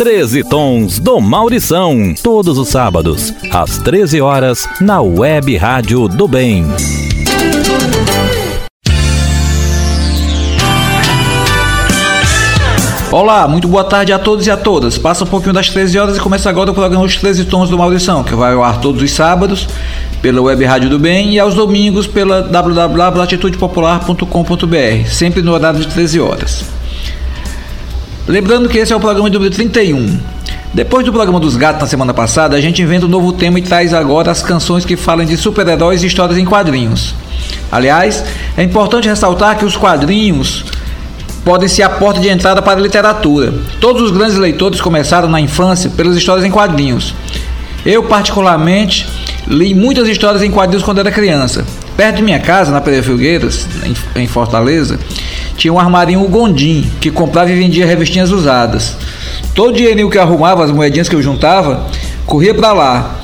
13 Tons do Maurição. Todos os sábados, às 13 horas, na Web Rádio do Bem. Olá, muito boa tarde a todos e a todas. Passa um pouquinho das 13 horas e começa agora o programa Os 13 Tons do Maurição, que vai ao ar todos os sábados pela Web Rádio do Bem e aos domingos pela www.atitudepopular.com.br, sempre no horário de 13 horas. Lembrando que esse é o programa número 31. Depois do programa dos gatos na semana passada, a gente inventa um novo tema e traz agora as canções que falam de super-heróis e histórias em quadrinhos. Aliás, é importante ressaltar que os quadrinhos podem ser a porta de entrada para a literatura. Todos os grandes leitores começaram na infância pelas histórias em quadrinhos. Eu, particularmente, li muitas histórias em quadrinhos quando era criança. Perto de minha casa, na Pereira Filgueiras, em Fortaleza, tinha um armarinho Gondim, que comprava e vendia revistinhas usadas. Todo dinheirinho que eu arrumava, as moedinhas que eu juntava, corria para lá.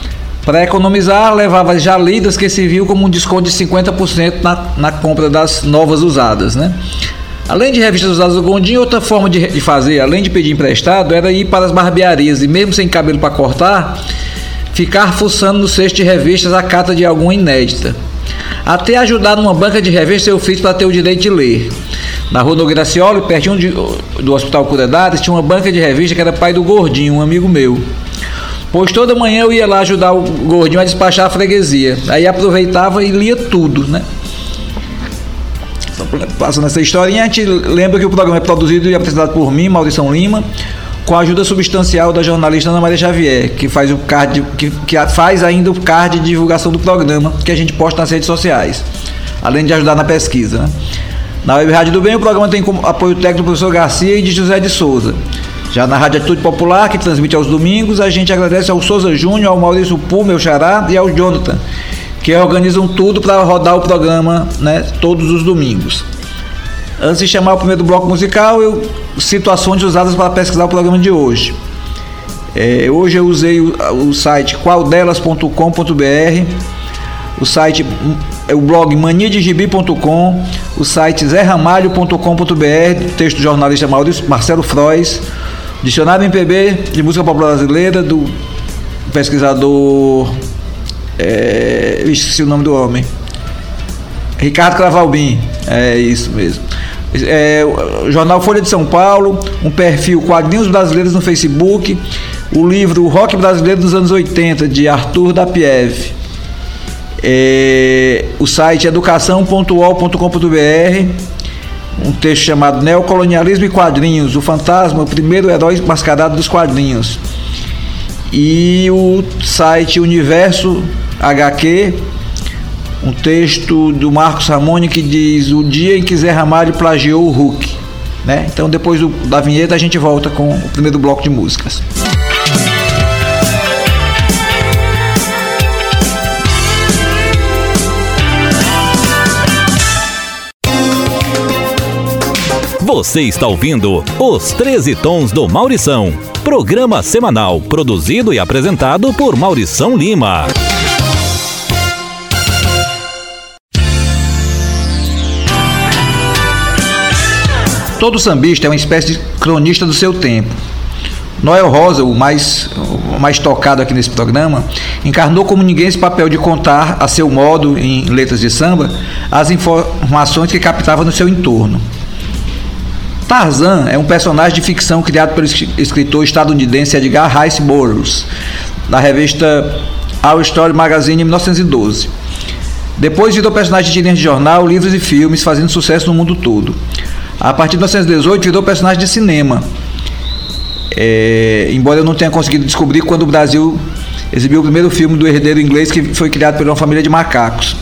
Para economizar, levava já lidas que serviam como um desconto de 50% na, na compra das novas usadas, né? Além de revistas usadas do Gondim, outra forma de, de fazer, além de pedir emprestado, era ir para as barbearias e, mesmo sem cabelo para cortar, ficar fuçando no cesto de revistas a cata de alguma inédita. Até ajudar numa banca de revistas eu fiz para ter o direito de ler. Na rua Nogueira Cioli, pertinho de, do Hospital Curedades, tinha uma banca de revistas que era pai do Gordinho, um amigo meu. Pois toda manhã eu ia lá ajudar o Gordinho a despachar a freguesia. Aí aproveitava e lia tudo, né? passando essa historinha, a gente lembra que o programa é produzido e apresentado por mim, Maurição Lima, com a ajuda substancial da jornalista Ana Maria Xavier, que faz o card, que, que faz ainda o card de divulgação do programa, que a gente posta nas redes sociais, além de ajudar na pesquisa. Né? Na Web Rádio do Bem, o programa tem como apoio técnico do professor Garcia e de José de Souza. Já na Rádio Atitude Popular, que transmite aos domingos, a gente agradece ao Souza Júnior, ao Maurício Pul, meu xará, e ao Jonathan, que organizam tudo para rodar o programa né, todos os domingos. Antes de chamar o primeiro bloco musical, eu situações usadas para pesquisar o programa de hoje. É, hoje eu usei o, o site qualdelas.com.br, o site é o blog maniadegibi.com, o site zerramalho.com.br, texto do jornalista Maurício Marcelo Frois, dicionário MPB de música popular brasileira do pesquisador é, esqueci o nome do homem. Ricardo Cravalbim. É isso mesmo. É, jornal Folha de São Paulo, um perfil Quadrinhos Brasileiros no Facebook, o livro Rock Brasileiro dos anos 80, de Arthur Dapiev. É, o site educação.ol.com.br, um texto chamado Neocolonialismo e Quadrinhos, o fantasma, o primeiro herói mascarado dos quadrinhos. E o site Universo HQ, um texto do Marcos Ramone que diz o dia em que Zé Ramalho plagiou o Hulk. Né? Então depois do, da vinheta a gente volta com o primeiro bloco de músicas. Você está ouvindo Os 13 Tons do Maurição, programa semanal produzido e apresentado por Maurição Lima. Todo sambista é uma espécie de cronista do seu tempo. Noel Rosa, o mais, o mais tocado aqui nesse programa, encarnou como ninguém esse papel de contar, a seu modo, em letras de samba, as informações que captava no seu entorno. Tarzan é um personagem de ficção criado pelo escritor estadunidense Edgar Rice Burroughs, na revista Our Story Magazine em 1912. Depois virou personagem de tirinhas de jornal, livros e filmes, fazendo sucesso no mundo todo. A partir de 1918 virou personagem de cinema. É, embora eu não tenha conseguido descobrir quando o Brasil exibiu o primeiro filme do herdeiro inglês que foi criado por uma família de macacos.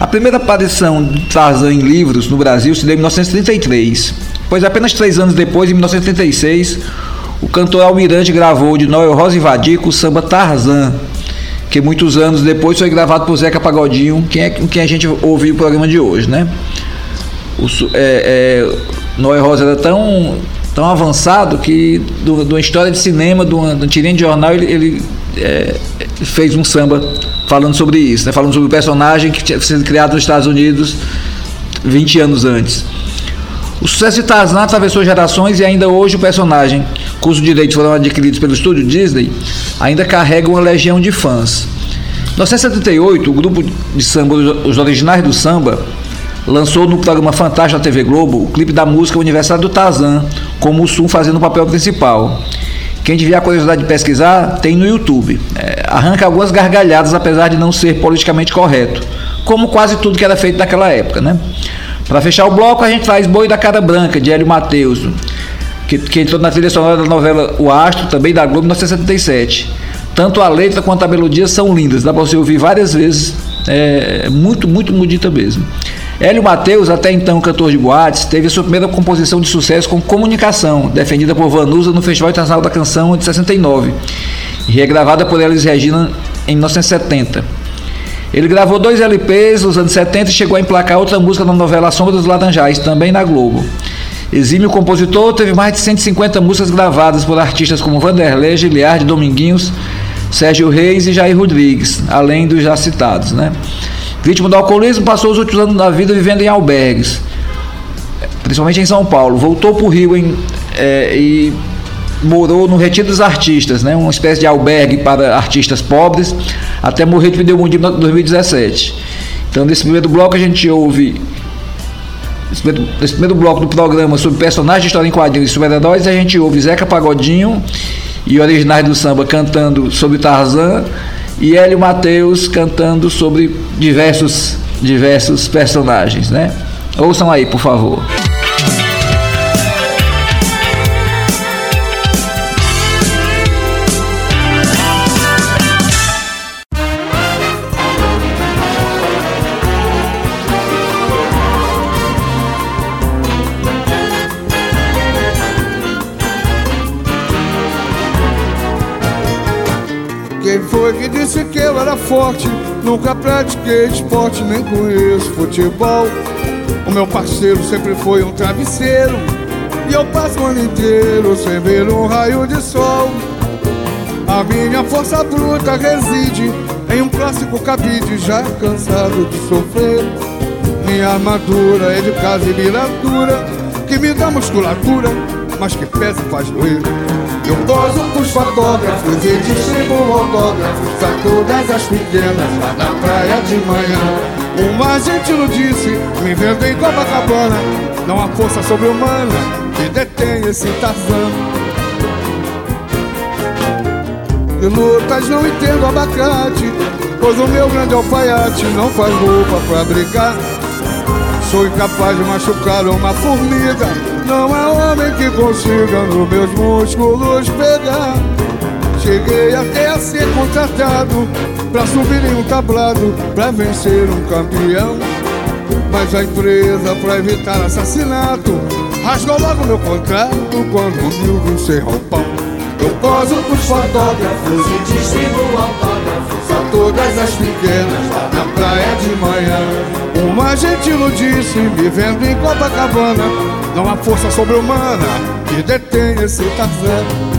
A primeira aparição de Tarzan em livros no Brasil se deu em 1933, pois apenas três anos depois, em 1936, o cantor Almirante gravou de Noel Rosa e Vadico o samba Tarzan, que muitos anos depois foi gravado por Zeca Pagodinho, quem é quem a gente ouviu o programa de hoje, né? O, é, é, Noé Rosa era tão, tão avançado que de uma história de cinema, de uma, de de jornal, ele, ele é, fez um samba falando sobre isso, né? falando sobre o personagem que tinha sido criado nos Estados Unidos 20 anos antes. O sucesso de Tarzan atravessou gerações e ainda hoje o personagem, cujos direitos foram adquiridos pelo estúdio Disney, ainda carrega uma legião de fãs. Em 1978, o grupo de samba Os Originais do Samba lançou no programa Fantástico da TV Globo o clipe da música Aniversário do Tarzan, com o Mussum fazendo o papel principal. Quem tiver a curiosidade de pesquisar, tem no YouTube. É, arranca algumas gargalhadas, apesar de não ser politicamente correto, como quase tudo que era feito naquela época, né? Para fechar o bloco, a gente traz Boi da Cara Branca, de Hélio Mateus, que, que entrou na trilha sonora da novela O Astro, também da Globo, em 1977. Tanto a letra quanto a melodia são lindas, dá para você ouvir várias vezes, é muito, muito bonita mesmo. Hélio Mateus, até então cantor de boates, teve sua primeira composição de sucesso com Comunicação, defendida por Vanusa no Festival Internacional da Canção de 69, e regravada por Elis Regina em 1970. Ele gravou dois LPs nos anos 70 e chegou a emplacar outra música na novela Sombra dos Laranjais, também na Globo. Exímio compositor, teve mais de 150 músicas gravadas por artistas como Vanderlei, Giliard, Dominguinhos, Sérgio Reis e Jair Rodrigues, além dos já citados, né? Vítima do alcoolismo, passou os últimos anos da vida vivendo em albergues, principalmente em São Paulo. Voltou para o Rio em, é, e morou no Retiro dos Artistas, né, uma espécie de albergue para artistas pobres, até morrer de pneumonia em 2017. Então, nesse primeiro bloco, a gente ouve. Nesse primeiro, nesse primeiro bloco do programa sobre personagens de história em quadrinhos e super-heróis, a gente ouve Zeca Pagodinho e originais do samba cantando sobre Tarzan e Hélio Mateus cantando sobre diversos, diversos personagens, né? Ouçam aí, por favor. Nunca pratiquei esporte, nem conheço futebol. O meu parceiro sempre foi um travesseiro. E eu passo o ano inteiro sem ver um raio de sol. A minha força bruta reside em um clássico cabide, já cansado de sofrer. Minha armadura é de casa e miradura, que me dá musculatura, mas que pesa e faz doer. Eu poso pros fotógrafos e distribuo autógrafos a todas as pequenas lá na praia de manhã. Uma gentil disse, me vendo em Copacabana, não há força sobre-humana que detém esse Tarzan. De lutas não entendo abacate, pois o meu grande alfaiate não faz roupa pra brincar. Sou incapaz de machucar uma formiga Não há homem que consiga nos meus músculos pegar. Cheguei até a ser contratado Pra subir em um tablado Pra vencer um campeão. Mas a empresa, pra evitar assassinato Rasgou logo meu contrato Quando viu vencer roupão Eu poso pros fotógrafos E distribuo autógrafos A todas as pequenas Lá na praia de manhã. Uma gentil disse, vivendo em Copacabana Não há força sobre-humana que detém esse Tarzan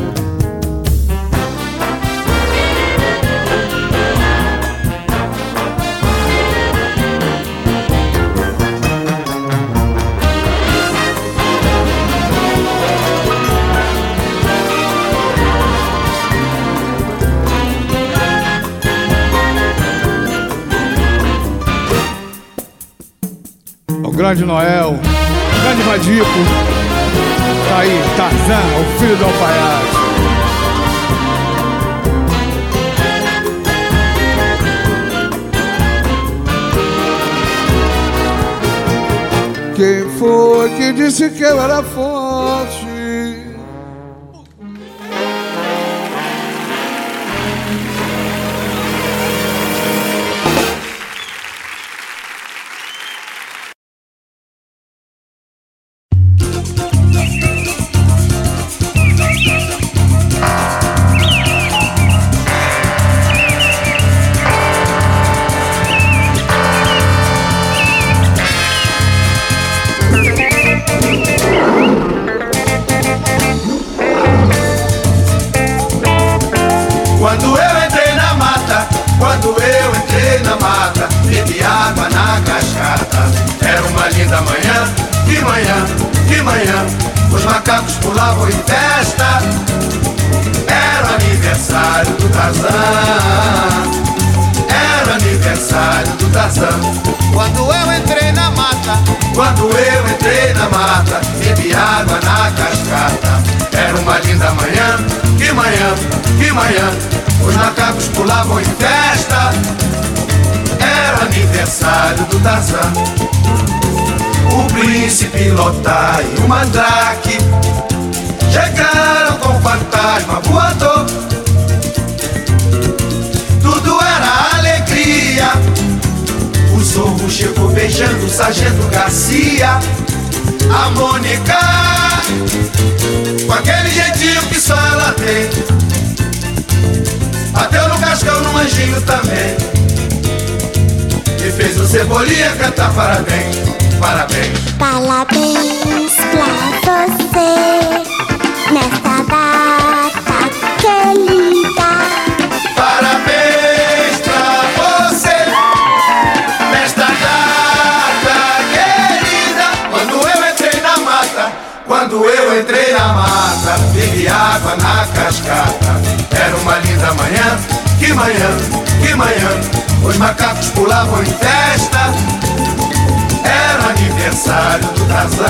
Grande Noel, Grande Vadico, tá aí, Tarzan, o filho do alfaiate. Quem foi que disse que eu era forte? Garcia. A Mônica, com aquele jeitinho que só ela tem. Bateu no cascão no anjinho também. E fez o Cebolinha cantar parabéns, parabéns. Parabéns pra você nesta quando eu entrei na mata, bebi água na cascata. Era uma linda manhã, que manhã, que manhã. Os macacos pulavam em festa. Era aniversário do Tarzan.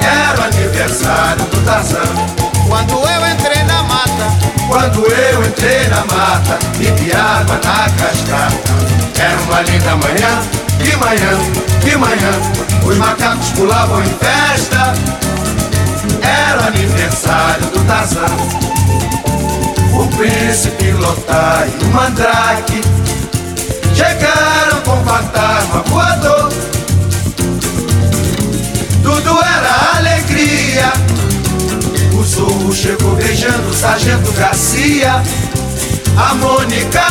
Era aniversário do Tarzan. quando eu entrei na mata, Quando eu entrei na mata, bebi água na cascata. Era uma linda manhã, que manhã, que manhã. Os macacos pulavam em festa. Era aniversário do Tarzan. O príncipe Lotar e o mandrake chegaram com fantasma voador. Tudo era alegria. O zorro chegou beijando o sargento Garcia. A Mônica,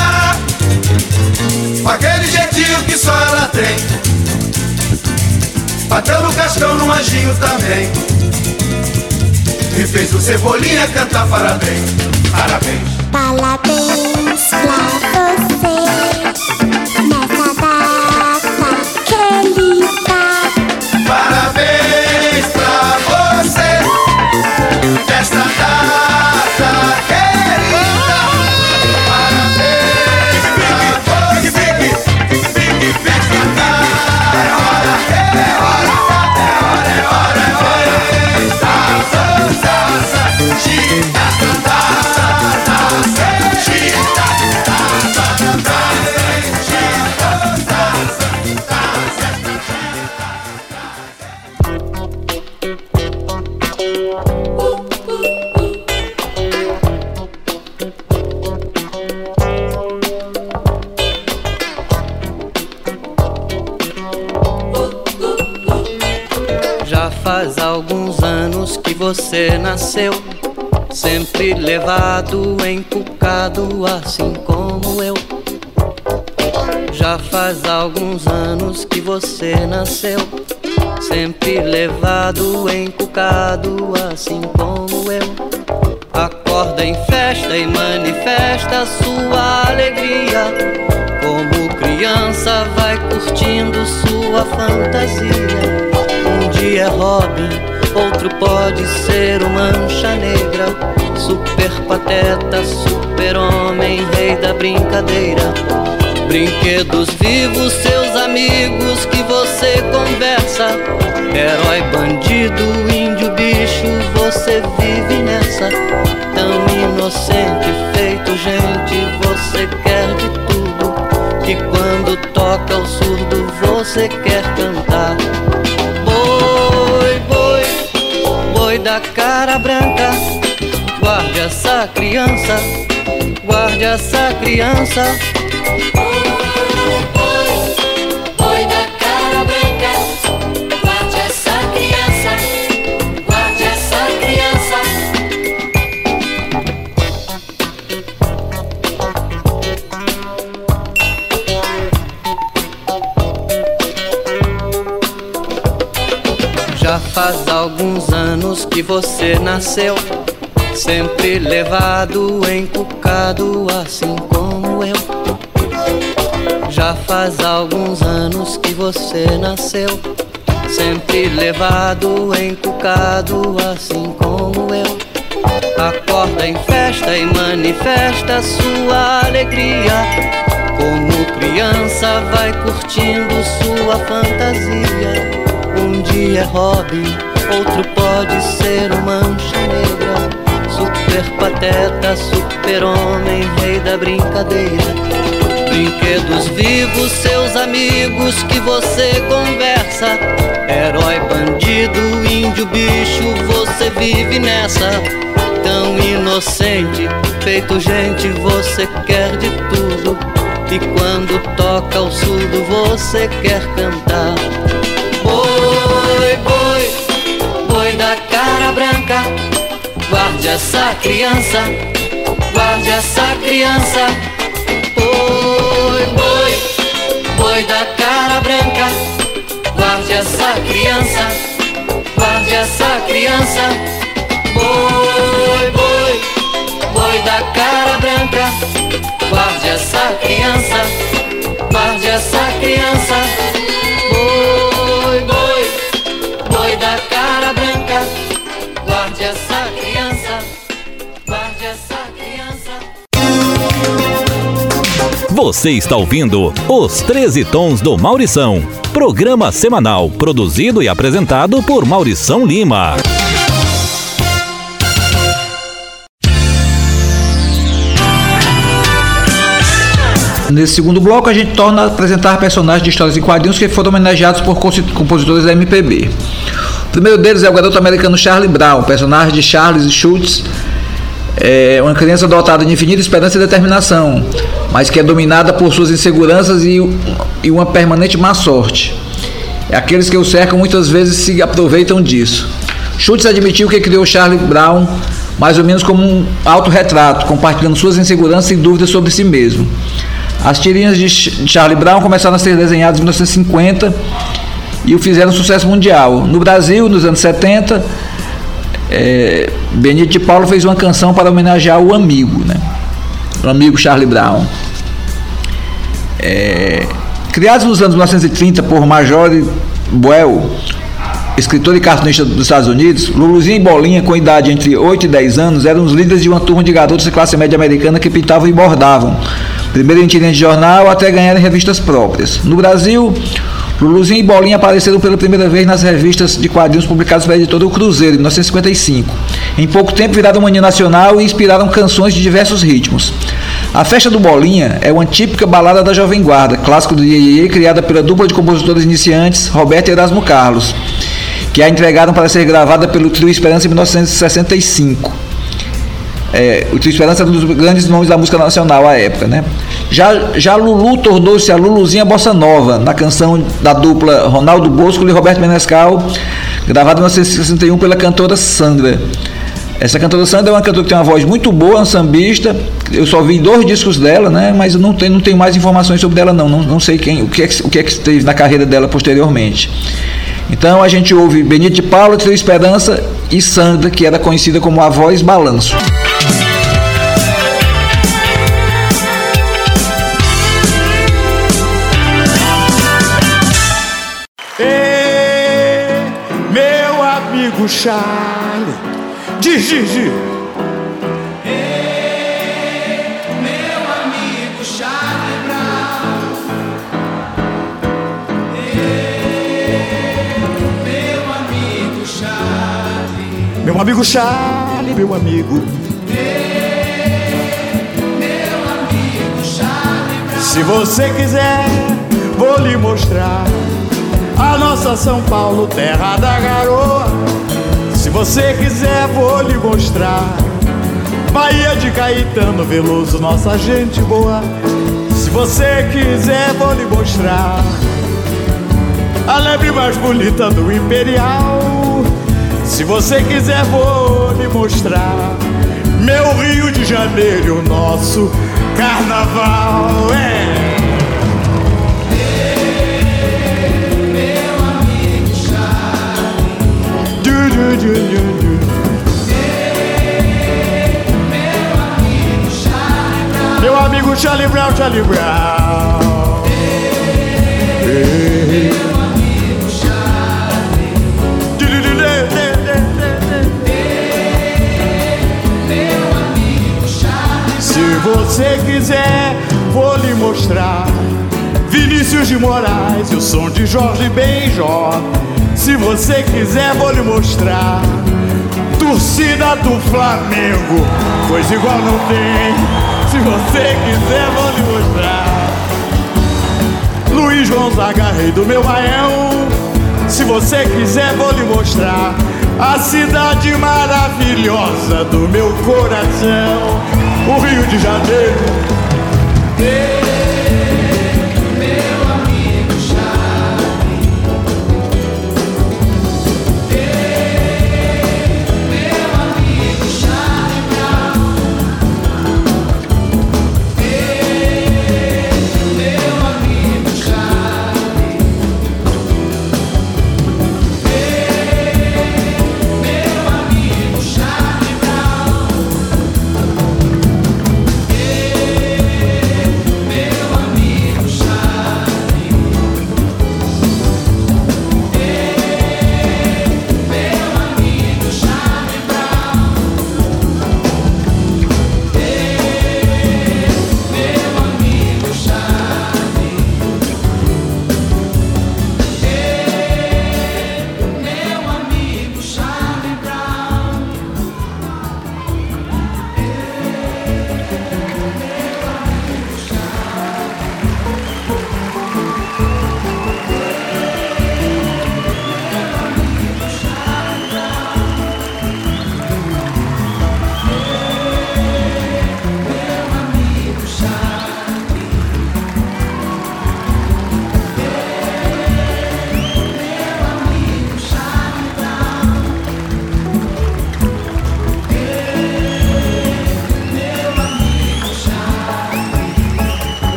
aquele jeitinho que só ela tem. Bateu no cascão no anjinho também. E fez o Cebolinha cantar parabéns, parabéns. Parabéns pra nasceu, sempre levado, encucado, assim como eu. Já faz alguns anos que você nasceu, sempre levado, encucado, assim como eu. Acorda em festa e manifesta sua alegria. Como criança vai curtindo sua fantasia. Um dia é Robin, outro pode ser o Mancha Negra. Super pateta, super homem, rei da brincadeira. Brinquedos vivos, seus amigos que você conversa. Herói, bandido, índio, bicho, você vive nessa. Tão inocente, feito gente, você quer de tudo. Que quando toca o surdo, você quer cantar. Da cara branca. Guarde essa criança, guarde essa criança. Oi da cara branca, guarde essa criança, guarde essa criança. Já faz alguns anos que você nasceu, sempre levado, encucado, assim como eu. Já faz alguns anos que você nasceu, sempre levado, encucado, assim como eu. Acorda em festa e manifesta sua alegria. Como criança vai curtindo sua fantasia. Um dia é Robin, outro pode ser o Mancha Negra. Super pateta, super homem, rei da brincadeira. Brinquedos vivos, seus amigos que você conversa. Herói, bandido, índio, bicho, você vive nessa. Tão inocente, feito gente, você quer de tudo. E quando toca o surdo, você quer cantar. Essa criança, guarde essa criança. Boi, boi, boi da cara branca. Guarde essa criança, guarde essa criança. Boi, boi, boi da cara branca. Guarde essa criança, guarde essa criança. Você está ouvindo Os 13 Tons do Maurição. Programa semanal produzido e apresentado por Maurição Lima. Nesse segundo bloco, a gente torna a apresentar personagens de histórias em quadrinhos que foram homenageados por composi- compositores da MPB. O primeiro deles é o garoto americano Charlie Brown, personagem de Charles Schultz, é uma criança dotada de infinita esperança e determinação, mas que é dominada por suas inseguranças e, e uma permanente má sorte. É aqueles que o cercam muitas vezes se aproveitam disso. Schultz admitiu que criou Charlie Brown mais ou menos como um autorretrato, compartilhando suas inseguranças e dúvidas sobre si mesmo. As tirinhas de Ch- de Charlie Brown começaram a ser desenhadas em 1950 e o fizeram sucesso mundial. No Brasil, nos anos 70, é, Benito de Paulo fez uma canção para homenagear o amigo, né? O amigo Charlie Brown. É, criados nos anos 1930 por Major Buell, escritor e cartunista dos Estados Unidos, Luluzinha e Bolinha, com idade entre 8 e 10 anos, eram os líderes de uma turma de garotos de classe média americana que pintavam e bordavam, primeiro em tirinhas de jornal até ganharem revistas próprias. No Brasil, Luluzinha e Bolinha apareceram pela primeira vez nas revistas de quadrinhos publicadas pela editora O Cruzeiro, em 1955. Em pouco tempo viraram mania nacional e inspiraram canções de diversos ritmos. A Festa do Bolinha é uma típica balada da Jovem Guarda, clássico do Iê criada pela dupla de compositores iniciantes Roberto e Erasmo Carlos, que a entregaram para ser gravada pelo Trio Esperança em 1965. É, o Trio Esperança era um dos grandes nomes da música nacional à época, né? Já, já Lulu tornou-se a Luluzinha Bossa Nova, na canção da dupla Ronaldo Bosco e Roberto Menescal, gravada em 1961 pela cantora Sandra. Essa cantora Sandra é uma cantora que tem uma voz muito boa, uma sambista. Eu só vi dois discos dela, né? Mas eu não tenho, não tenho mais informações sobre ela, não. Não, não sei quem, o, que é, que- o que é que teve na carreira dela posteriormente. Então a gente ouve Benito de Paula, Trio Esperança e Sandra, que era conhecida como a voz balanço. Amigo Charlie, diz, diz, diz. Meu amigo Charlie, meu amigo. Se você quiser, vou lhe mostrar a nossa São Paulo, terra da garoa. Se você quiser, vou lhe mostrar Bahia de Caetano Veloso, nossa gente boa. Se você quiser, vou lhe mostrar a lebre mais bonita do Imperial. Se você quiser, vou lhe mostrar meu Rio de Janeiro, nosso carnaval. É. Meu amigo Charlie Brown, Charlie Brown. Ei. Du, du. você quiser, vou lhe mostrar. Vinícius de Moraes e o som de Jorge Benjó. Se você quiser, vou lhe mostrar. Torcida do Flamengo, coisa igual não tem. Se você quiser, vou lhe mostrar. Luiz Gonzaga, rei do meu baião. Se você quiser, vou lhe mostrar a cidade maravilhosa do meu coração, o Rio de Janeiro.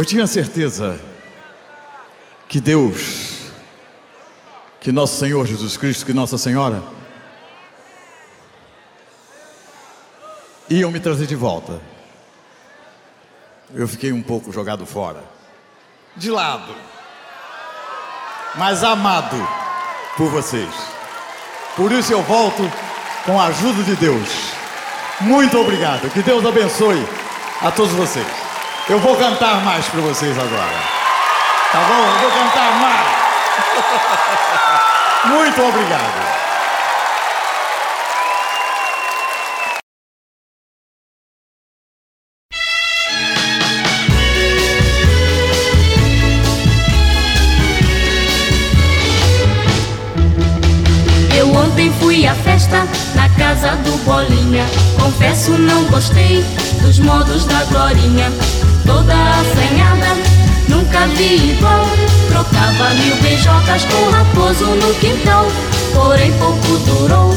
Eu tinha certeza que Deus, que nosso Senhor Jesus Cristo, que Nossa Senhora, iam me trazer de volta. Eu fiquei um pouco jogado fora, de lado, mas amado por vocês. Por isso eu volto com a ajuda de Deus. Muito obrigado. Que Deus abençoe a todos vocês. Eu vou cantar mais para vocês agora. Tá bom? Eu vou cantar mais. Muito obrigado. Eu ontem fui à festa na casa do Bolinha. Confesso, não gostei modos da Glorinha. Toda assanhada, nunca vi igual. Trocava mil beijocas com raposo no quintal. Porém, pouco durou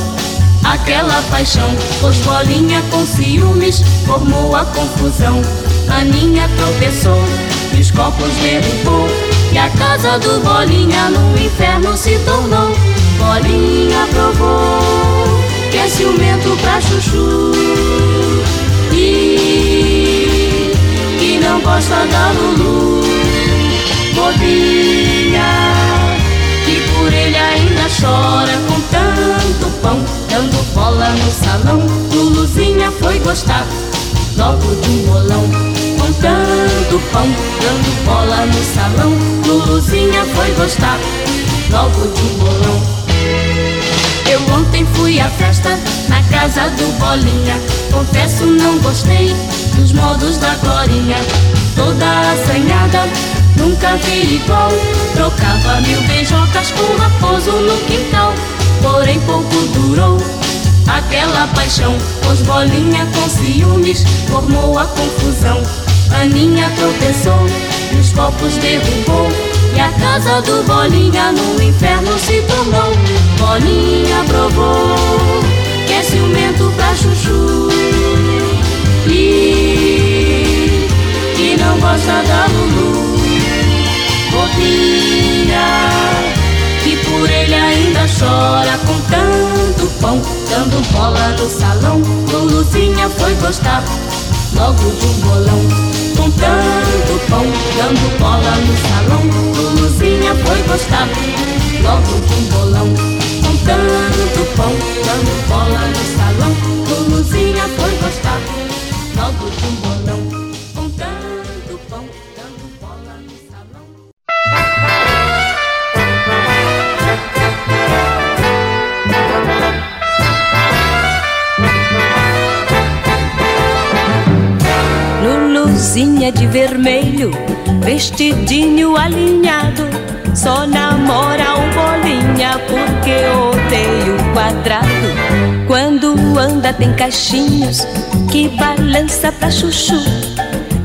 aquela paixão. Pois Bolinha com ciúmes formou a confusão. Aninha tropeçou e os copos derrubou. E a casa do Bolinha no inferno se tornou. Bolinha provou que é ciumento pra chuchu E não gosta da Lulu. Bolinha que por ele ainda chora com tanto pão Dando bola no salão. Luluzinha foi gostar logo de um bolão. Com tanto pão dando bola no salão. Luluzinha foi gostar logo de um bolão. Eu ontem fui à festa na casa do Bolinha. Confesso, não gostei dos modos da Glorinha. Toda assanhada, nunca vi igual. Trocava mil beijocas com raposo no quintal. Porém, pouco durou aquela paixão. Pois Bolinha com ciúmes formou a confusão. Aninha tropeçou e os copos derrubou. E a casa do Bolinha no inferno se tornou. Bolinha provou que é ciumento pra chuchu. E que não gosta da Lulu. Bolinha que por ele ainda chora com tanto pão, dando bola no salão. Luluzinha foi gostar logo de um bolão. Com tanto pão, dando bola no salão. Luluzinha foi gostar logo de um bolão. Com tanto pão, dando bola no salão. Luluzinha foi gostar logo de bolão. Com tanto pão, dando bola no salão. Luluzinha de vermelho, vestidinho alinhado. Só namora o bolinha porque odeia o quadrado. Quando anda tem caixinhos que balança pra chuchu.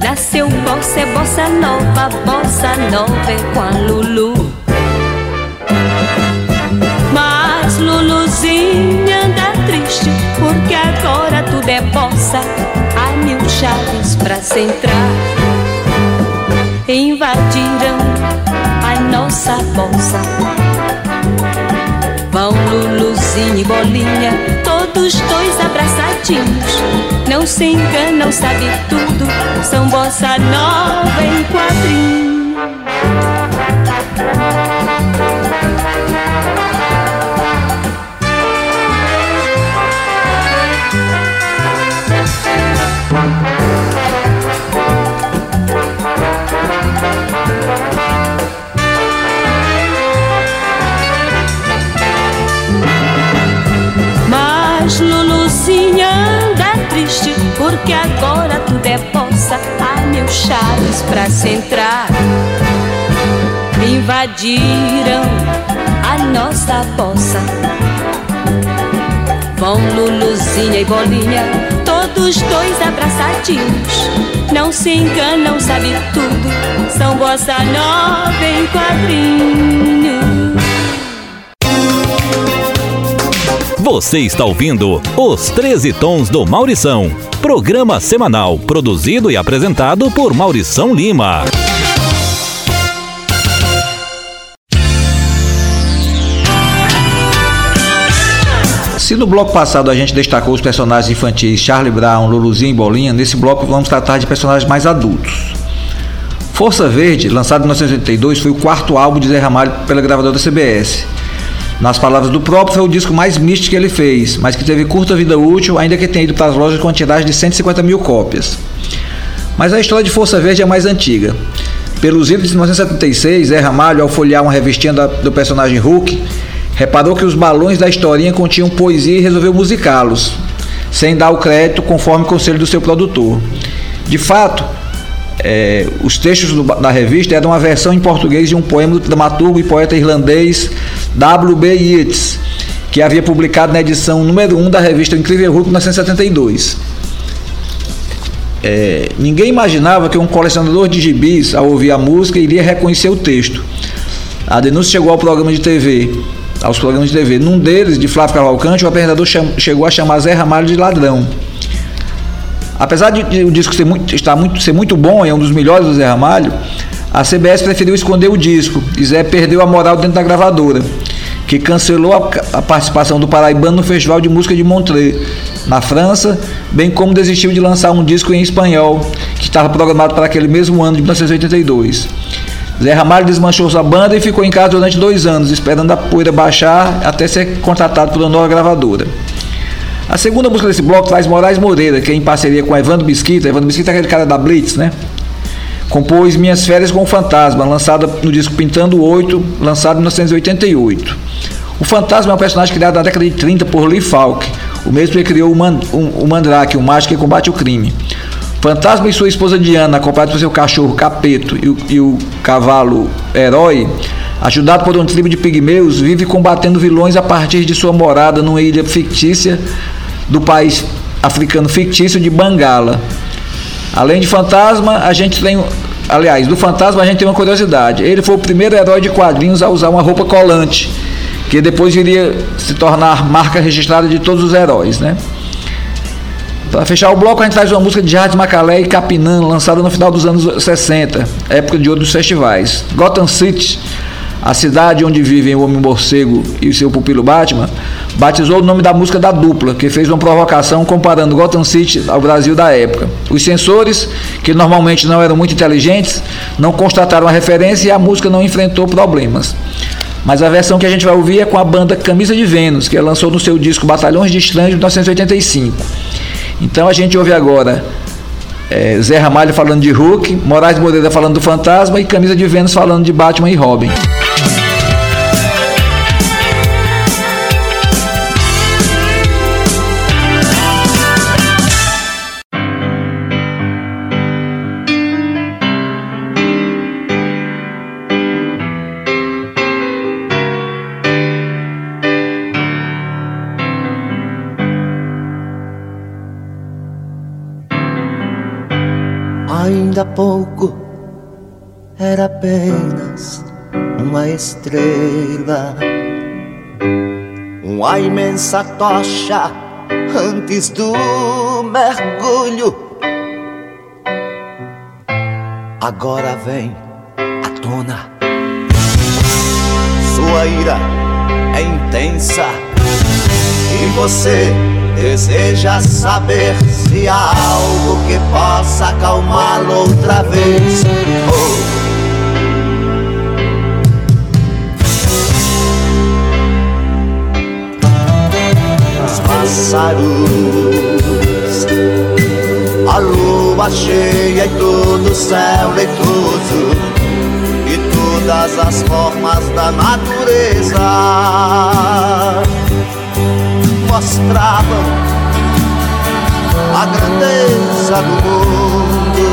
Nasceu bossa é bossa nova, bossa nova é com a Lulu. Mas Luluzinha anda triste porque agora tudo é bossa. Há mil chaves pra se entrar. A nossa bolsa. Vão Luluzinha e Bolinha, todos dois abraçadinhos. Não se enganam, sabe tudo. São bossa nova em quadrinho. Chaves pra se entrar. Invadiram a nossa poça. Vão Luluzinha e Bolinha, todos dois abraçadinhos. Não se enganam, sabe tudo. São bossa nova em quadrinho. Você está ouvindo Os 13 Tons do Maurição. Programa semanal produzido e apresentado por Maurição Lima. Se no bloco passado a gente destacou os personagens infantis Charlie Brown, Luluzinho e Bolinha, nesse bloco vamos tratar de personagens mais adultos. Força Verde, lançado em 1982, foi o quarto álbum de Zé Ramalho pela gravadora CBS. Nas palavras do próprio, foi o disco mais místico que ele fez, mas que teve curta vida útil, ainda que tenha ido para as lojas com tiragem de 150 mil cópias. Mas a história de Força Verde é mais antiga. Pelos idos de 1976, Zé Ramalho, ao folhear uma revistinha do personagem Hulk, reparou que os balões da historinha continham poesia e resolveu musicá-los, sem dar o crédito conforme o conselho do seu produtor. De fato, é, os textos do- da revista eram uma versão em português de um poema do dramaturgo e poeta irlandês W.B. Yeats, que havia publicado na edição número 1 da revista Incrível Hulk em 1972. É, ninguém imaginava que um colecionador de gibis, ao ouvir a música, iria reconhecer o texto. A denúncia chegou ao programa de TV, aos programas de TV. Num deles, de Flávio Cavalcante, o apresentador chegou a chamar Zé Ramalho de ladrão. Apesar de, de o disco ser muito, estar muito, ser muito bom, é um dos melhores do Zé Ramalho, a CBS preferiu esconder o disco e Zé perdeu a moral dentro da gravadora, que cancelou a, a participação do Paraibano no Festival de Música de Montreux, na França, bem como desistiu de lançar um disco em espanhol, que estava programado para aquele mesmo ano de 1982. Zé Ramalho desmanchou sua banda e ficou em casa durante dois anos, esperando a poeira baixar até ser contratado por uma nova gravadora. A segunda música desse bloco traz Moraes Moreira, que é em parceria com Evandro Mesquita. Evandro Mesquita é aquele cara da Blitz, né? Compôs Minhas Férias com o Fantasma, lançada no disco Pintando Oito, lançado em 1988. O Fantasma é um personagem criado na década de 30 por Lee Falk, o mesmo que criou o, Man, o Mandrake, o mágico que combate o crime. Fantasma e sua esposa Diana, acompanhados por seu cachorro Capeto e o, e o cavalo Herói, ajudado por um tribo de pigmeus, vive combatendo vilões a partir de sua morada numa ilha fictícia do país africano fictício de Bangala. Além de fantasma, a gente tem aliás, do Fantasma a gente tem uma curiosidade. Ele foi o primeiro herói de quadrinhos a usar uma roupa colante, que depois iria se tornar marca registrada de todos os heróis, né? Para fechar o bloco, a gente traz uma música de Jardim Macalé e Capinã, lançada no final dos anos 60, época de ouro dos festivais. Gotham City, a cidade onde vivem o Homem Morcego e o seu pupilo Batman, batizou o nome da música da dupla, que fez uma provocação comparando Gotham City ao Brasil da época. Os censores, que normalmente não eram muito inteligentes, não constataram a referência e a música não enfrentou problemas. Mas a versão que a gente vai ouvir é com a banda Camisa de Vênus, que lançou no seu disco Batalhões de Estranhos de 1985. Então a gente ouve agora é, Zé Ramalho falando de Hulk, Moraes Moreira falando do Fantasma e Camisa de Vênus falando de Batman e Robin. Ainda há pouco era apenas uma estrela, uma imensa tocha antes do mergulho. Agora vem à tona, sua ira é intensa e você deseja saber se há algo que possa acalmá-lo outra vez. Oh. Os pássaros, a lua cheia e todo o céu leitoso todas as formas da natureza mostravam a grandeza do mundo.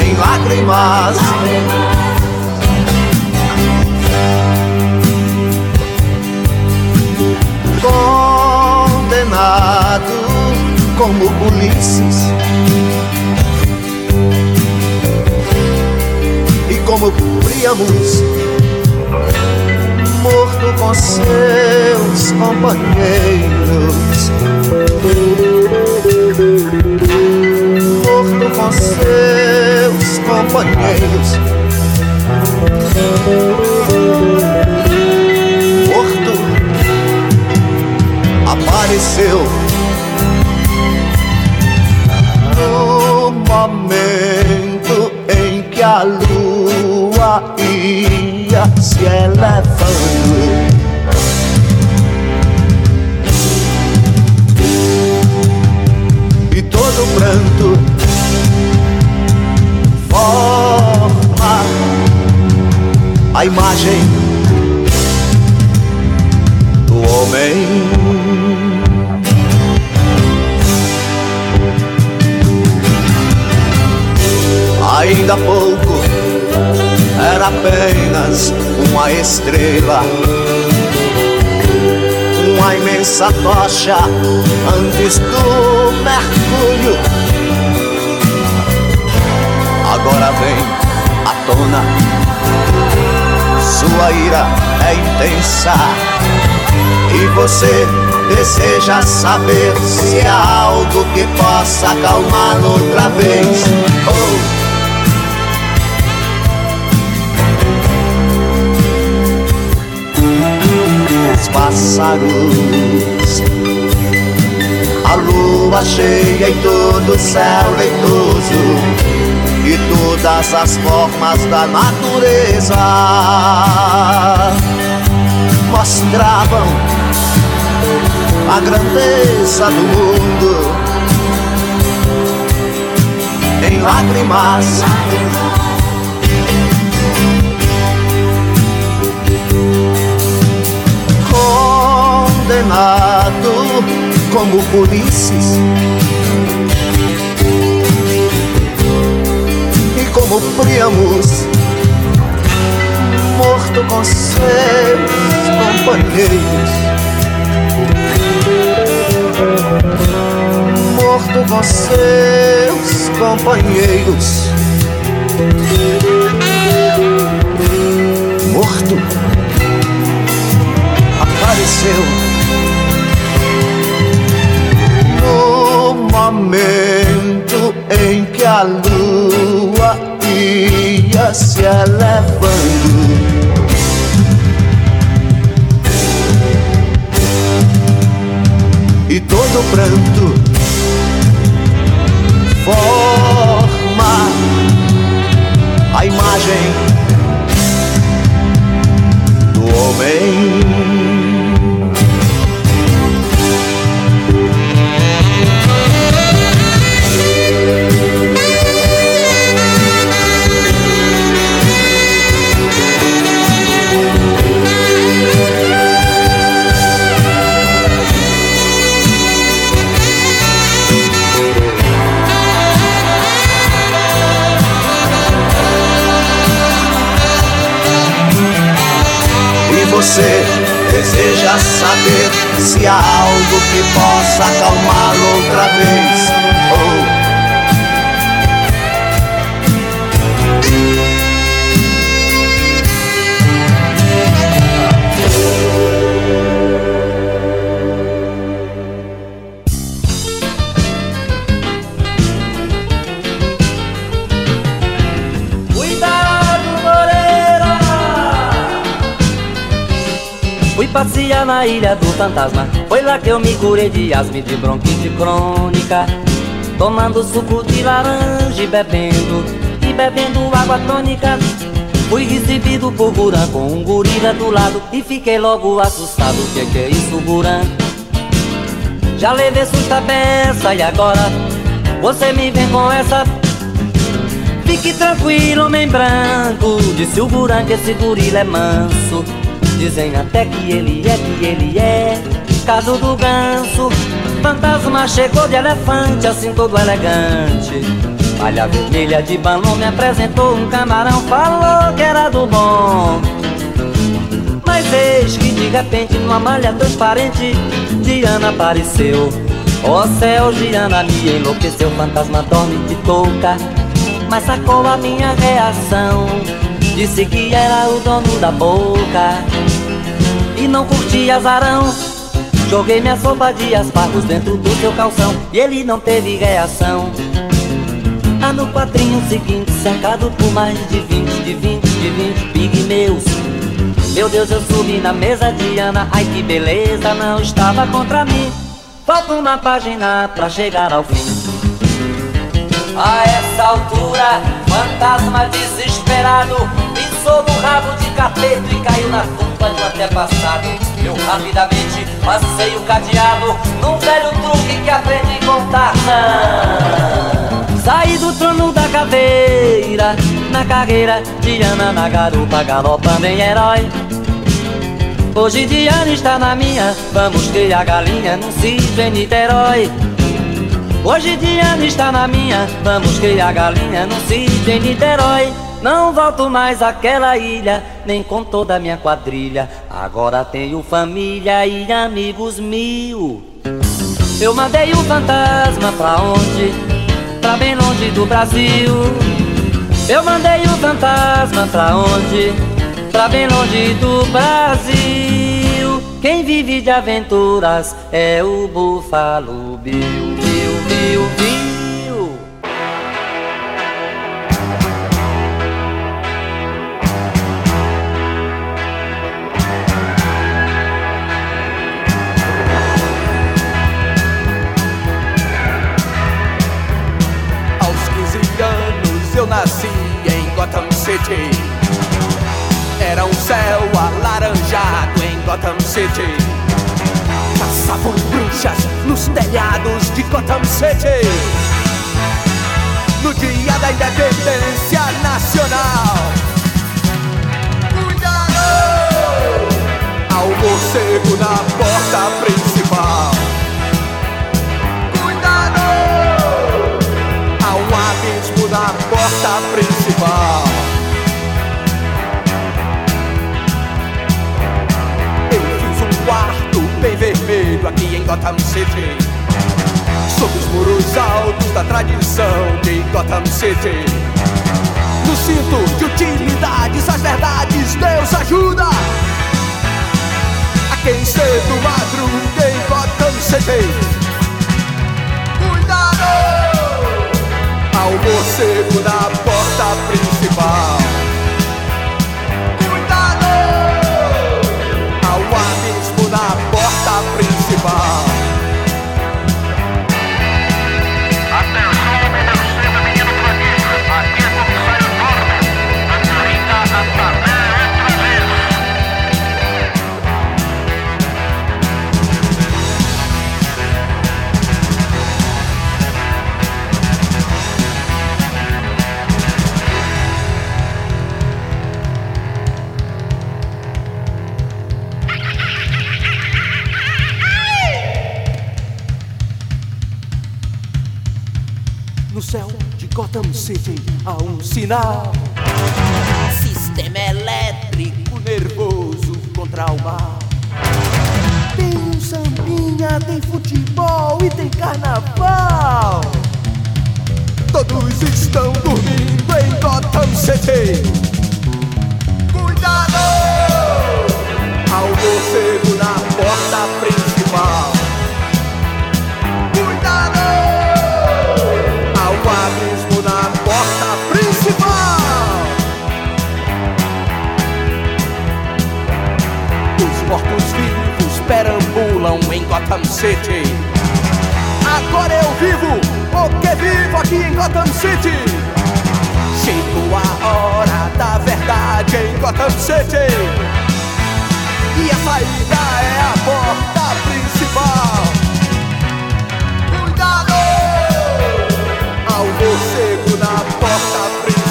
Em lágrimas. Condenado como Ulisses. E como Príamos morto com seus companheiros. Morto com seus companheiros. Morto apareceu no momento em que a lua ia se E todo pranto forma a imagem do homem. Ainda há pouco era apenas uma estrela, uma imensa tocha antes do mergulho. Agora vem à tona, sua ira é intensa e você deseja saber se há algo que possa acalmá-lo outra vez. Oh. Pássaros. A lua cheia em todo o céu leitoso e todas as formas da natureza mostravam a grandeza do mundo em lágrimas. Condenado como Ulisses e como Príamos morto com seus companheiros. Morto com seus companheiros. Morto. Apareceu momento em que a lua ia se elevando. e todo pranto forma a imagem do homem. Fantasma. Foi lá que eu me curei de asma e de bronquite crônica. Tomando suco de laranja e bebendo E bebendo água tônica. Fui recebido por Buran com um gorila do lado E fiquei logo assustado, o que, que é isso, Buran? Já levei susta beça e agora Você me vem com essa? Fique tranquilo, homem branco Disse o Buran que esse gorila é manso Dizem até que ele é, que ele é. Caso do ganso Fantasma chegou de elefante Assim todo elegante. Malha vermelha de balão Me apresentou um camarão Falou que era do bom. Mas eis que de repente Numa malha transparente Diana apareceu. Ó céu, Diana me enlouqueceu Fantasma dorme de touca. Mas sacou a minha reação Disse que era o dono da boca E não curtia azarão. Joguei minha sopa de aspargos dentro do seu calção E ele não teve reação. Ah, no quadrinho seguinte Cercado por mais de 20, de 20, de 20 pigmeus. Meu Deus, eu subi na mesa de Ana. Ai que beleza, não estava contra mim. Falta uma página pra chegar ao fim. A essa altura, fantasma desesperado Pisou no rabo de capeto e caiu na tumba de um antepassado. Eu rapidamente passei o cadeado Num velho truque que aprendi com Tarzan Saí do trono da caveira Na carreira, Diana na garupa Galopando em herói. Hoje Diana está na minha Vamos criar galinha num sítio em Niterói. Hoje Diana está na minha, vamos criar galinha no sítio em Niterói. Não volto mais àquela ilha, nem com toda a minha quadrilha. Agora tenho família e amigos mil. Eu mandei o fantasma pra onde? Pra bem longe do Brasil. Eu mandei o fantasma pra onde? Pra bem longe do Brasil. Quem vive de aventuras é o Búfalo Bill. Viu, viu? City. Era um céu alaranjado em Gotham City. Passavam bruxas nos telhados de Gotham City. No dia da independência nacional. Cuidado! Ao morcego na porta principal. Cuidado! Um abismo na porta principal. Bem vermelho aqui em Gotham City. Sobre os muros altos da tradição de Gotham City No cinto de utilidades, as verdades Deus ajuda A quem cedo madruga em Gotham City Cuidado! Ao morcego na porta principal No céu de Gotham City há um sinal. Sistema elétrico nervoso contra o mal. Tem um sambinha, tem futebol e tem carnaval. Todos estão dormindo em Gotham City. Cuidado! Ao morcego na porta principal. Gotham City. Agora eu vivo, porque vivo aqui em Gotham City. Chegou a hora da verdade em Gotham City. E a saída é a porta principal. Cuidado! Ao morcego na porta principal.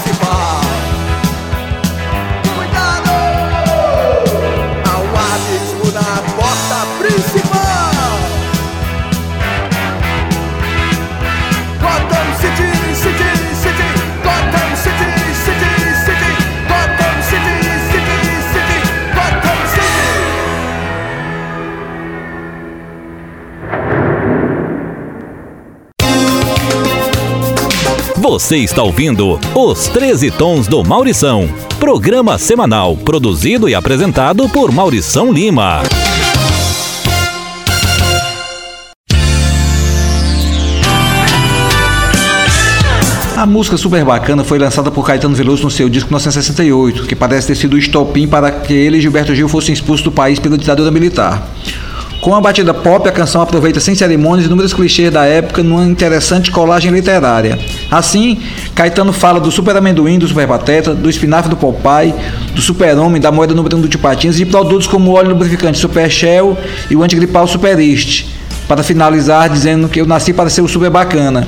Você está ouvindo Os 13 Tons do Maurição. Programa semanal produzido e apresentado por Maurição Lima. A música Super Bacana foi lançada por Caetano Veloso no seu disco 1968, que parece ter sido o estopim para que ele e Gilberto Gil fossem expulsos do país pela ditadura militar. Com a batida pop, a canção aproveita sem cerimônias inúmeros clichês da época numa interessante colagem literária. Assim, Caetano fala do super amendoim do super pateta, do espinafre do Popeye, do super homem, da moeda número 1 do Tio Patinhas e de produtos como o óleo lubrificante Super Shell e o antigripal Super East, para finalizar dizendo que eu nasci para ser o super bacana.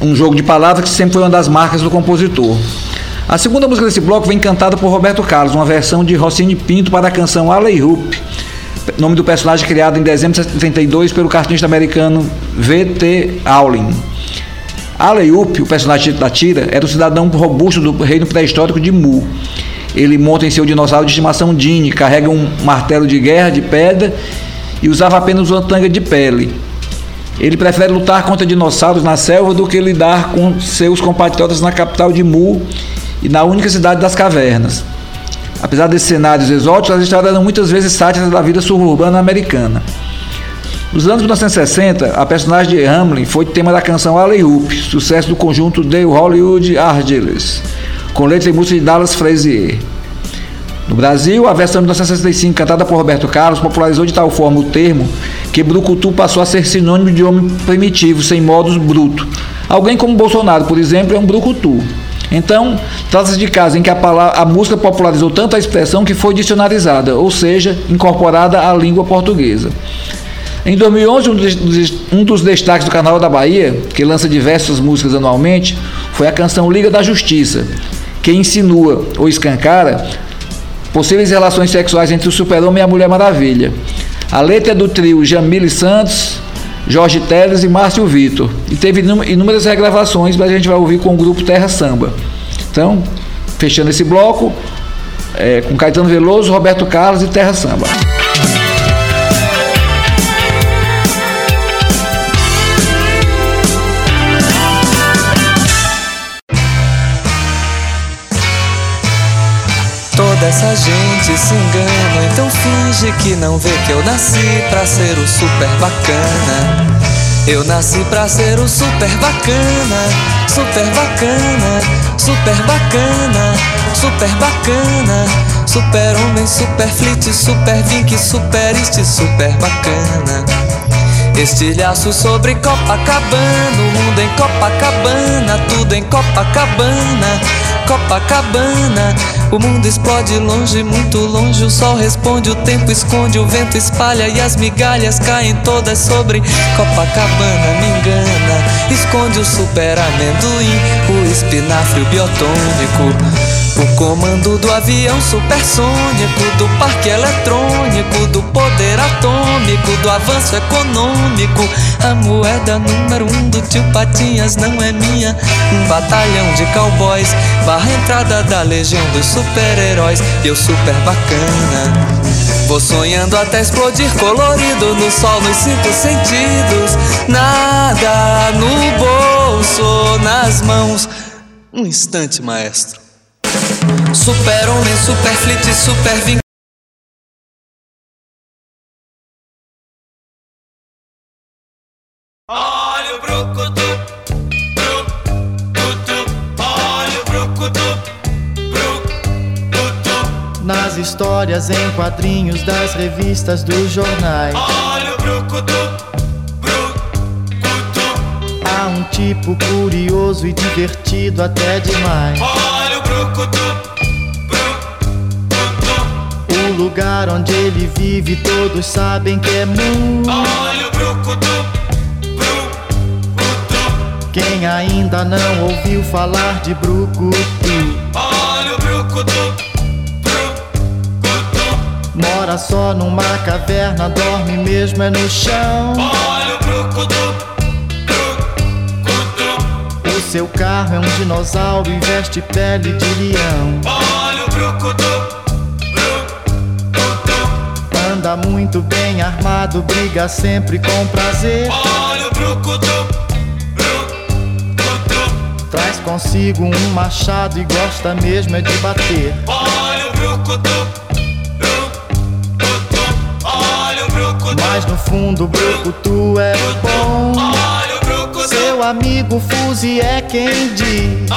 Um jogo de palavras que sempre foi uma das marcas do compositor. A segunda música desse bloco vem cantada por Roberto Carlos, uma versão de Rossini Pinto para a canção Alley Hoop, nome do personagem criado em dezembro de 72 pelo cartunista americano V.T. Allen. Aleup, o personagem da tira, era o cidadão robusto do reino pré-histórico de Mu. Ele monta em seu dinossauro de estimação Dini, carrega um martelo de guerra de pedra e usava apenas uma tanga de pele. Ele prefere lutar contra dinossauros na selva do que lidar com seus compatriotas na capital de Mu e na única cidade das cavernas. Apesar desses cenários exóticos, as histórias eram muitas vezes sátiras da vida suburbana americana. Nos anos 1960, a personagem de Hamlin foi tema da canção Alley Hoop, sucesso do conjunto The Hollywood Argylls, com letra e música de Dallas Frazier. No Brasil, a versão de 1965, cantada por Roberto Carlos, popularizou de tal forma o termo que brucutu passou a ser sinônimo de homem primitivo, sem modos bruto. Alguém como Bolsonaro, por exemplo, é um brucutu. Então, trata-se de casos em que a, palavra, a música popularizou tanto a expressão que foi dicionarizada, ou seja, incorporada à língua portuguesa. Em 2011, um dos, destaques do Carnaval da Bahia, que lança diversas músicas anualmente, foi a canção Liga da Justiça, que insinua ou escancara possíveis relações sexuais entre o super-homem e a Mulher Maravilha. A letra é do trio Jamile Santos, Jorge Teles e Márcio Vitor. E teve inúmeras regravações, mas a gente vai ouvir com o grupo Terra Samba. Então, fechando esse bloco, é, com Caetano Veloso, Roberto Carlos e Terra Samba. Toda essa gente se engana. Então finge que não vê que eu nasci pra ser o super bacana. Eu nasci pra ser o super bacana, super bacana, super bacana, super bacana, super homem, super flit, super vink, super este, super bacana. Estilhaço sobre Copacabana, o mundo em Copacabana, tudo em Copacabana, Copacabana. O mundo explode longe, muito longe. O sol responde, o tempo esconde, o vento espalha e as migalhas caem todas sobre Copacabana. Me engana, esconde o super amendoim, o espinafre, o biotônico. O comando do avião supersônico, do parque eletrônico, do poder atômico, do avanço econômico. A moeda número um do tio Patinhas não é minha. Um batalhão de cowboys, barra entrada da legião dos super-heróis. Eu super bacana. Vou sonhando até explodir colorido no sol, nos cinco sentidos. Nada no bolso, nas mãos. Um instante, maestro. Super homem, super histórias em quadrinhos das revistas dos jornais. olha o brucutu, Há um tipo curioso e divertido até demais. olha o brucutu, O lugar onde ele vive todos sabem que é mu. olha o brucutu, Quem ainda não ouviu falar de Brucutu Mora só numa caverna, dorme mesmo é no chão. olha o brucutu, O seu carro é um dinossauro e veste pele de leão. olha o brucutu, Anda muito bem armado, briga sempre com prazer. olha o brucutu, Traz consigo um machado e gosta mesmo é de bater. olha o brucutu, Mas no fundo o Brucutu é bom. Seu amigo Fuzi é quem diz.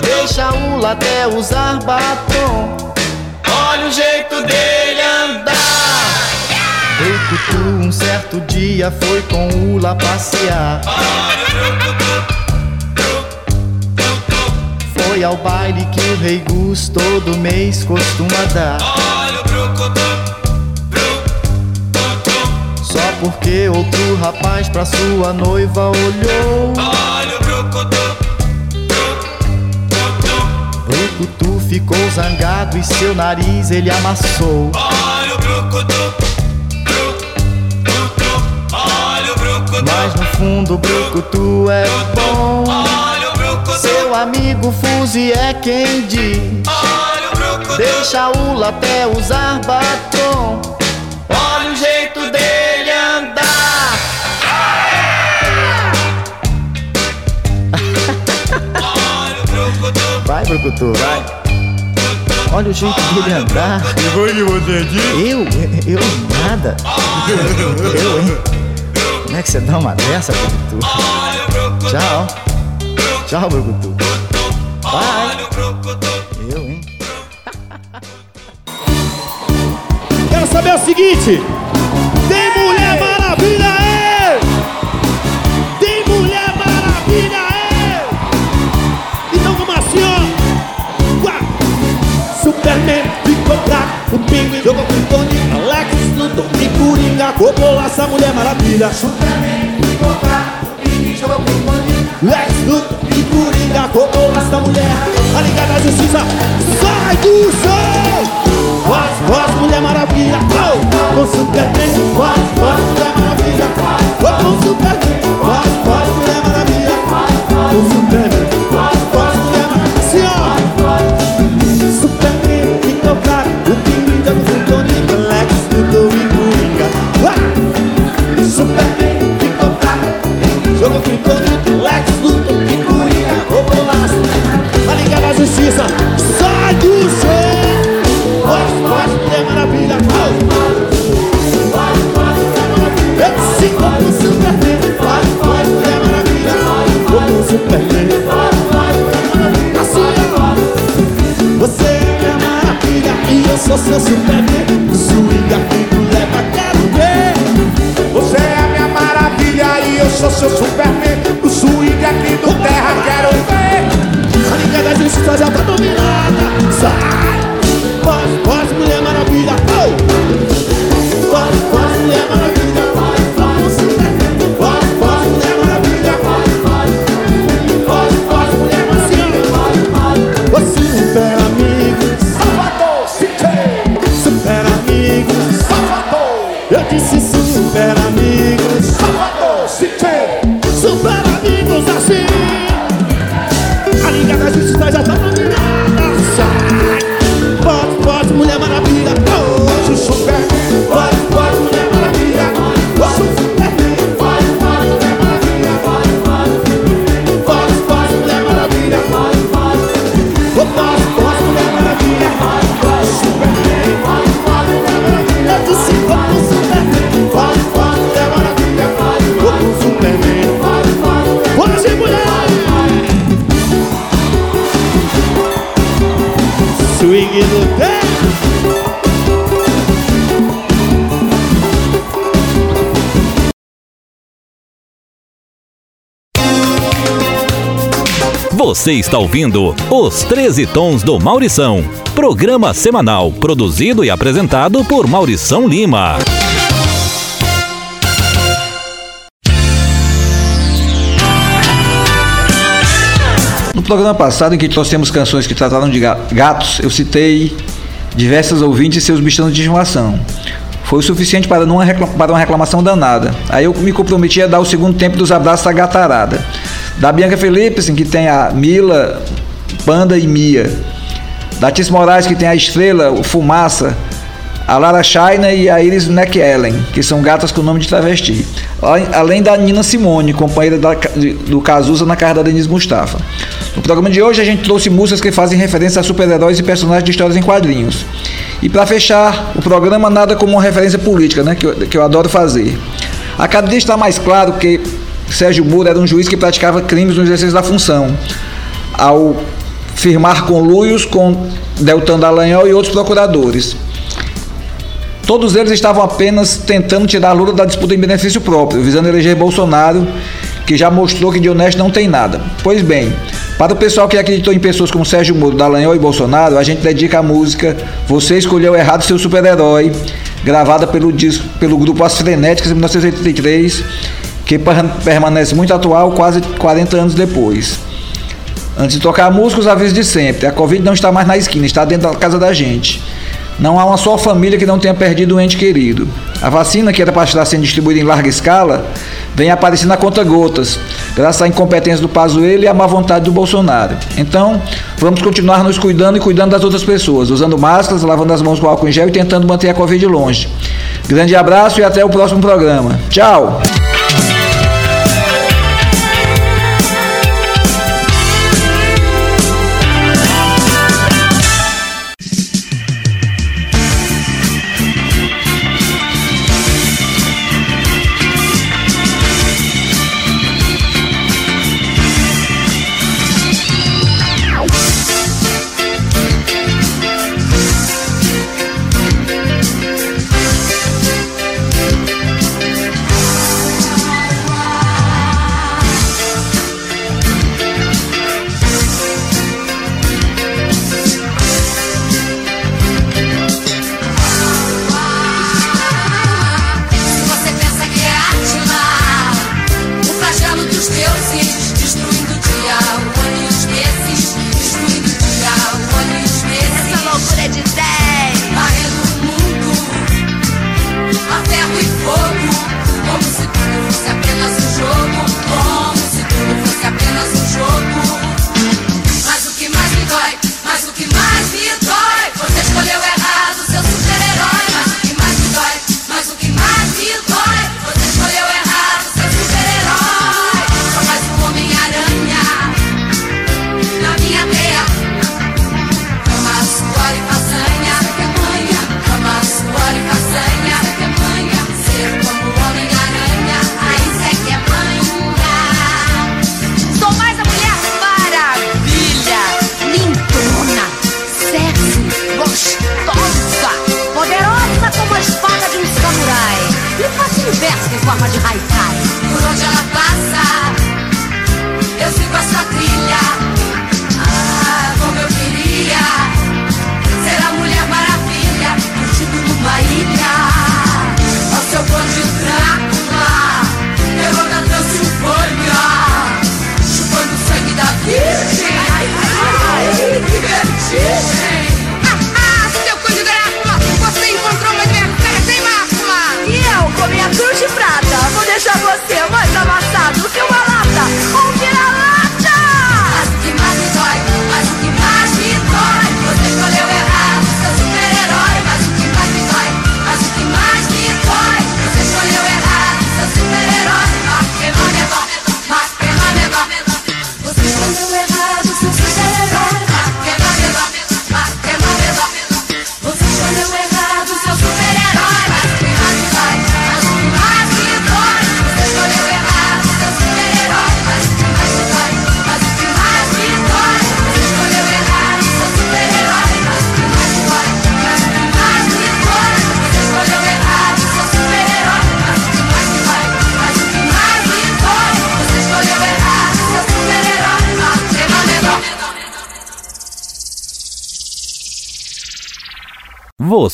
Deixa o até usar batom. olha o jeito dele andar. Brucutu um certo dia foi com o lá passear. Foi ao baile que o Rei Gus todo mês costuma dar. Porque outro rapaz pra sua noiva olhou. olha o brucutu, Brucutu ficou zangado e seu nariz ele amassou. olha o brucutu, olha o brucutu, Mas no fundo o Brucutu é bom. olha o brucutu, Seu amigo Fuzi é quem diz. olha o brucutu, Deixa o até usar batom. Brucutu, Vai. Olha o jeito dele andar. E foi que você disse? Eu? Eu nada. Eu, hein? Como é que você dá uma dessa, Brucutu? Tchau. Tchau, Brucutu. Brucutu. Eu, hein? Quero saber o seguinte: tem Mulher Maravilha o Pinguim jogou com Tony, Alex lutou e Coringa cobrou essa Mulher Maravilha. Superman ficou fraco, o Pinguim jogou com Tony, Lex lutou e Coringa cobrou essa mulher. A Liga da Justiça sai do chão! Voz, voz, Mulher Maravilha, oh! Com Superman, voz, voz, Mulher Maravilha, oh! Com Superman, voz, voz, Mulher Maravilha, com Superman, voz, voz, Mulher Maravilha, assim, Você está ouvindo Os 13 Tons do Maurição. Programa semanal produzido e apresentado por Maurição Lima. No programa passado, em que trouxemos canções que trataram de ga- gatos, eu citei diversas ouvintes e seus bichanos de estimação. Foi o suficiente para uma reclamação danada. Aí eu me comprometi a dar o segundo tempo dos abraços à gatarada. Da Bianca Felipe, que tem a Mila, Panda e Mia. Da Tis Moraes, que tem a Estrela, o Fumaça, a Lara Shaina e a Iris McEllen, que são gatas com nome de travesti. Além- da Nina Simone, companheira da- do Cazuza na casa da Denise Mustafa. No programa de hoje a gente trouxe músicas que fazem referência a super-heróis e personagens de histórias em quadrinhos. E para fechar o programa, nada como uma referência política, né, que eu, que eu adoro fazer. A cada dia está mais claro que Sérgio Moro era um juiz que praticava crimes no exercício da função, ao firmar conluios com Deltan Dallagnol e outros procuradores. Todos eles estavam apenas tentando tirar Lula da disputa em benefício próprio, visando eleger Bolsonaro, que já mostrou que de honesto não tem nada. Pois bem, para o pessoal que acreditou em pessoas como Sérgio Moro, Dallagnol e Bolsonaro, a gente dedica a música Você Escolheu Errado Seu Super-Herói, gravada pelo, disco, pelo grupo As Frenéticas em 1983, que per- permanece muito atual quase 40 anos depois. Antes de tocar a música, os avisos de sempre. A Covid não está mais na esquina, está dentro da casa da gente. Não há uma só família que não tenha perdido um ente querido. A vacina, que era para estar sendo distribuída em larga escala, vem aparecendo a conta gotas, graças à incompetência do Pazuello e à má vontade do Bolsonaro. Então, vamos continuar nos cuidando e cuidando das outras pessoas, usando máscaras, lavando as mãos com álcool em gel e tentando manter a Covid longe. Grande abraço e até o próximo programa. Tchau!